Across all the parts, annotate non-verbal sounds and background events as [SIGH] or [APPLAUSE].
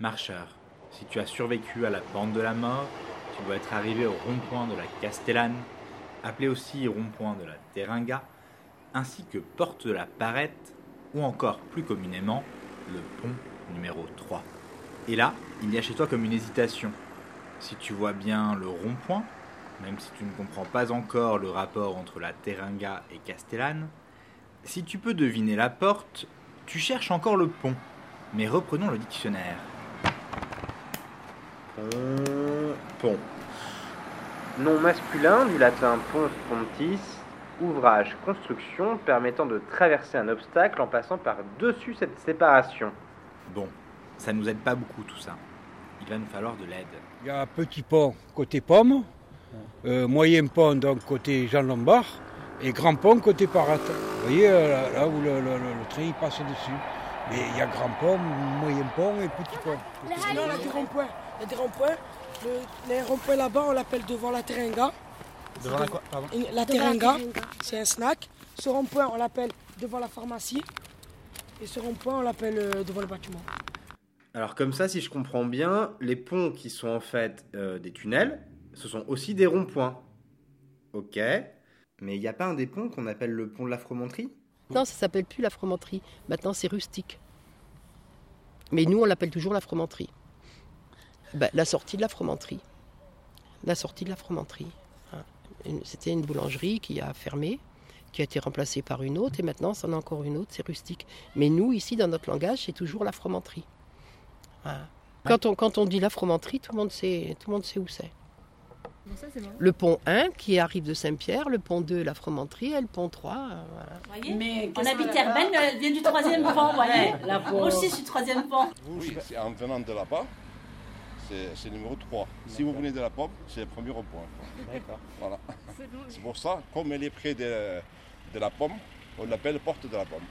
Marcheur, si tu as survécu à la bande de la mort, tu dois être arrivé au rond-point de la Castellane, appelé aussi rond-point de la Teringa, ainsi que porte de la Parette, ou encore plus communément, le pont numéro 3. Et là, il y a chez toi comme une hésitation. Si tu vois bien le rond-point, même si tu ne comprends pas encore le rapport entre la Teringa et Castellane, si tu peux deviner la porte, tu cherches encore le pont. Mais reprenons le dictionnaire. Pont. Pont. Nom masculin du latin pons pontis, ouvrage, construction permettant de traverser un obstacle en passant par-dessus cette séparation. Bon, ça nous aide pas beaucoup tout ça. Il va nous falloir de l'aide. Il y a un petit pont côté Pomme, euh, moyen pont donc côté Jean Lombard et grand pont côté Parat. Vous voyez euh, là, là où le, le- le- le train passe dessus. Mais il y a grand pont, moyen pont et petit pont. Sinon, on a des ronds-points. Il y a des ronds-points. Le, les ronds-points là-bas, on l'appelle devant la Teringa. Devant la quoi Pardon La Teringa, c'est un snack. Ce rond-point, on l'appelle devant la pharmacie. Et ce rond-point, on l'appelle euh, devant le bâtiment. Alors comme ça, si je comprends bien, les ponts qui sont en fait euh, des tunnels, ce sont aussi des ronds-points. Ok. Mais il n'y a pas un des ponts qu'on appelle le pont de la Fromenterie Non, ça s'appelle plus la fromenterie. Maintenant, c'est rustique. Mais nous, on l'appelle toujours la fromenterie. Ben, la sortie de la fromenterie. La sortie de la fromenterie. Une- C'était une boulangerie qui a fermé, qui a été remplacée par une autre, et maintenant, c'en a encore une autre, c'est rustique. Mais nous, ici, dans notre langage, c'est toujours la fromenterie. Voilà. Quand on, quand on dit la fromenterie, tout le monde sait, tout le monde sait où c'est. Le pont 1 qui arrive de Saint-Pierre, le pont 2 la fromenterie et le pont 3. euh, voilà. Mais on habite Herbel, elle vient du troisième [LAUGHS] pont, vous voyez Moi aussi, je suis troisième pont. Oui, c'est en venant de là-bas, c'est c'est numéro 3. Si vous venez de la pomme, c'est le premier rond-point. D'accord. Voilà. C'est pour ça, comme elle est près de, de la pomme, on l'appelle porte de la pomme.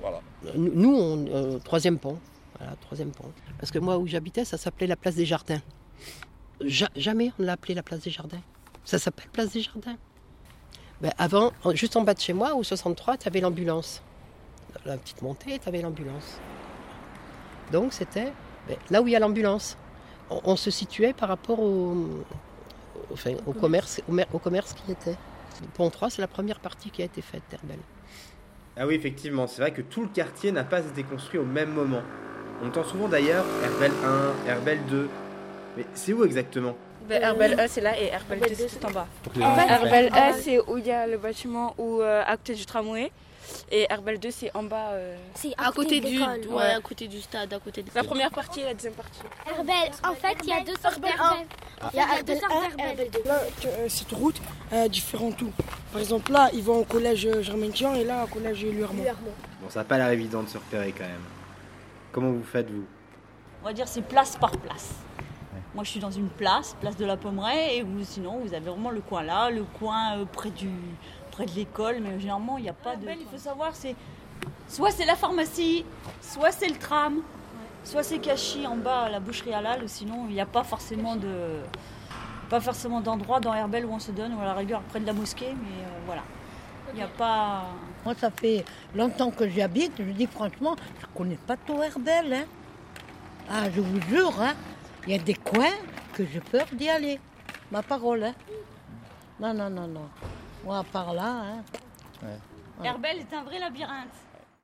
Voilà. Nous, nous, on, euh, troisième pont. Voilà, troisième pont. Parce que moi, où j'habitais, ça s'appelait la place des Jardins. Ja- jamais on l'a appelé la place des Jardins. Ça s'appelle place des Jardins. Ben, avant, juste en bas de chez moi, au 63, tu avais l'ambulance. La petite montée, tu avais l'ambulance. Donc, c'était ben, là où il y a l'ambulance. On, on se situait par rapport au, au- enfin, au, commerce, au, mer- au commerce qui était. Le pont 3, c'est la première partie qui a été faite d'Herbel. Ah oui, effectivement, c'est vrai que tout le quartier n'a pas été construit au même moment. On entend souvent d'ailleurs Herbel 1, Herbel 2. Mais c'est où exactement Ben, Herbel 1 c'est là et Herbel 2 c'est en bas. En fait, Herbel 1 c'est où il y a le bâtiment où, euh, à côté du tramway et Herbel 2 c'est en bas. euh, C'est à côté du, ouais, à côté du stade, à côté de La première partie et la deuxième partie. Herbel, en fait, il y a deux sortes d'Herbel. Il y a deux sortes d'Herbel. Là, tu- euh, cette route a différents tout. Par exemple, là, ils vont au collège euh, Germain-Tian et là, au collège Luermont. Bon, ça n'a pas l'air évident de se repérer quand même. Comment vous faites, vous? On va dire c'est place par place. Moi, je suis dans une place, place de la Pommeraye, et vous, sinon, vous avez vraiment le coin là, le coin euh, près, du, près de l'école, mais généralement, il n'y a pas de. Il faut savoir, c'est soit c'est la pharmacie, soit c'est le tram, soit c'est Cachy en bas à la boucherie halal, ou sinon, il n'y a pas forcément de. Pas forcément d'endroit dans Herbel où on se donne, ou à la rigueur près de la mosquée, mais euh, voilà. Il n'y a pas. Moi, ça fait longtemps que j'y habite. Je dis franchement, je connais pas tout Herbel. Hein. Ah, je vous jure, hein, il y a des coins que j'ai peur d'y aller. Ma parole. Hein. Non, non, non, non. Moi, par là. Hein. Herbel est un vrai labyrinthe.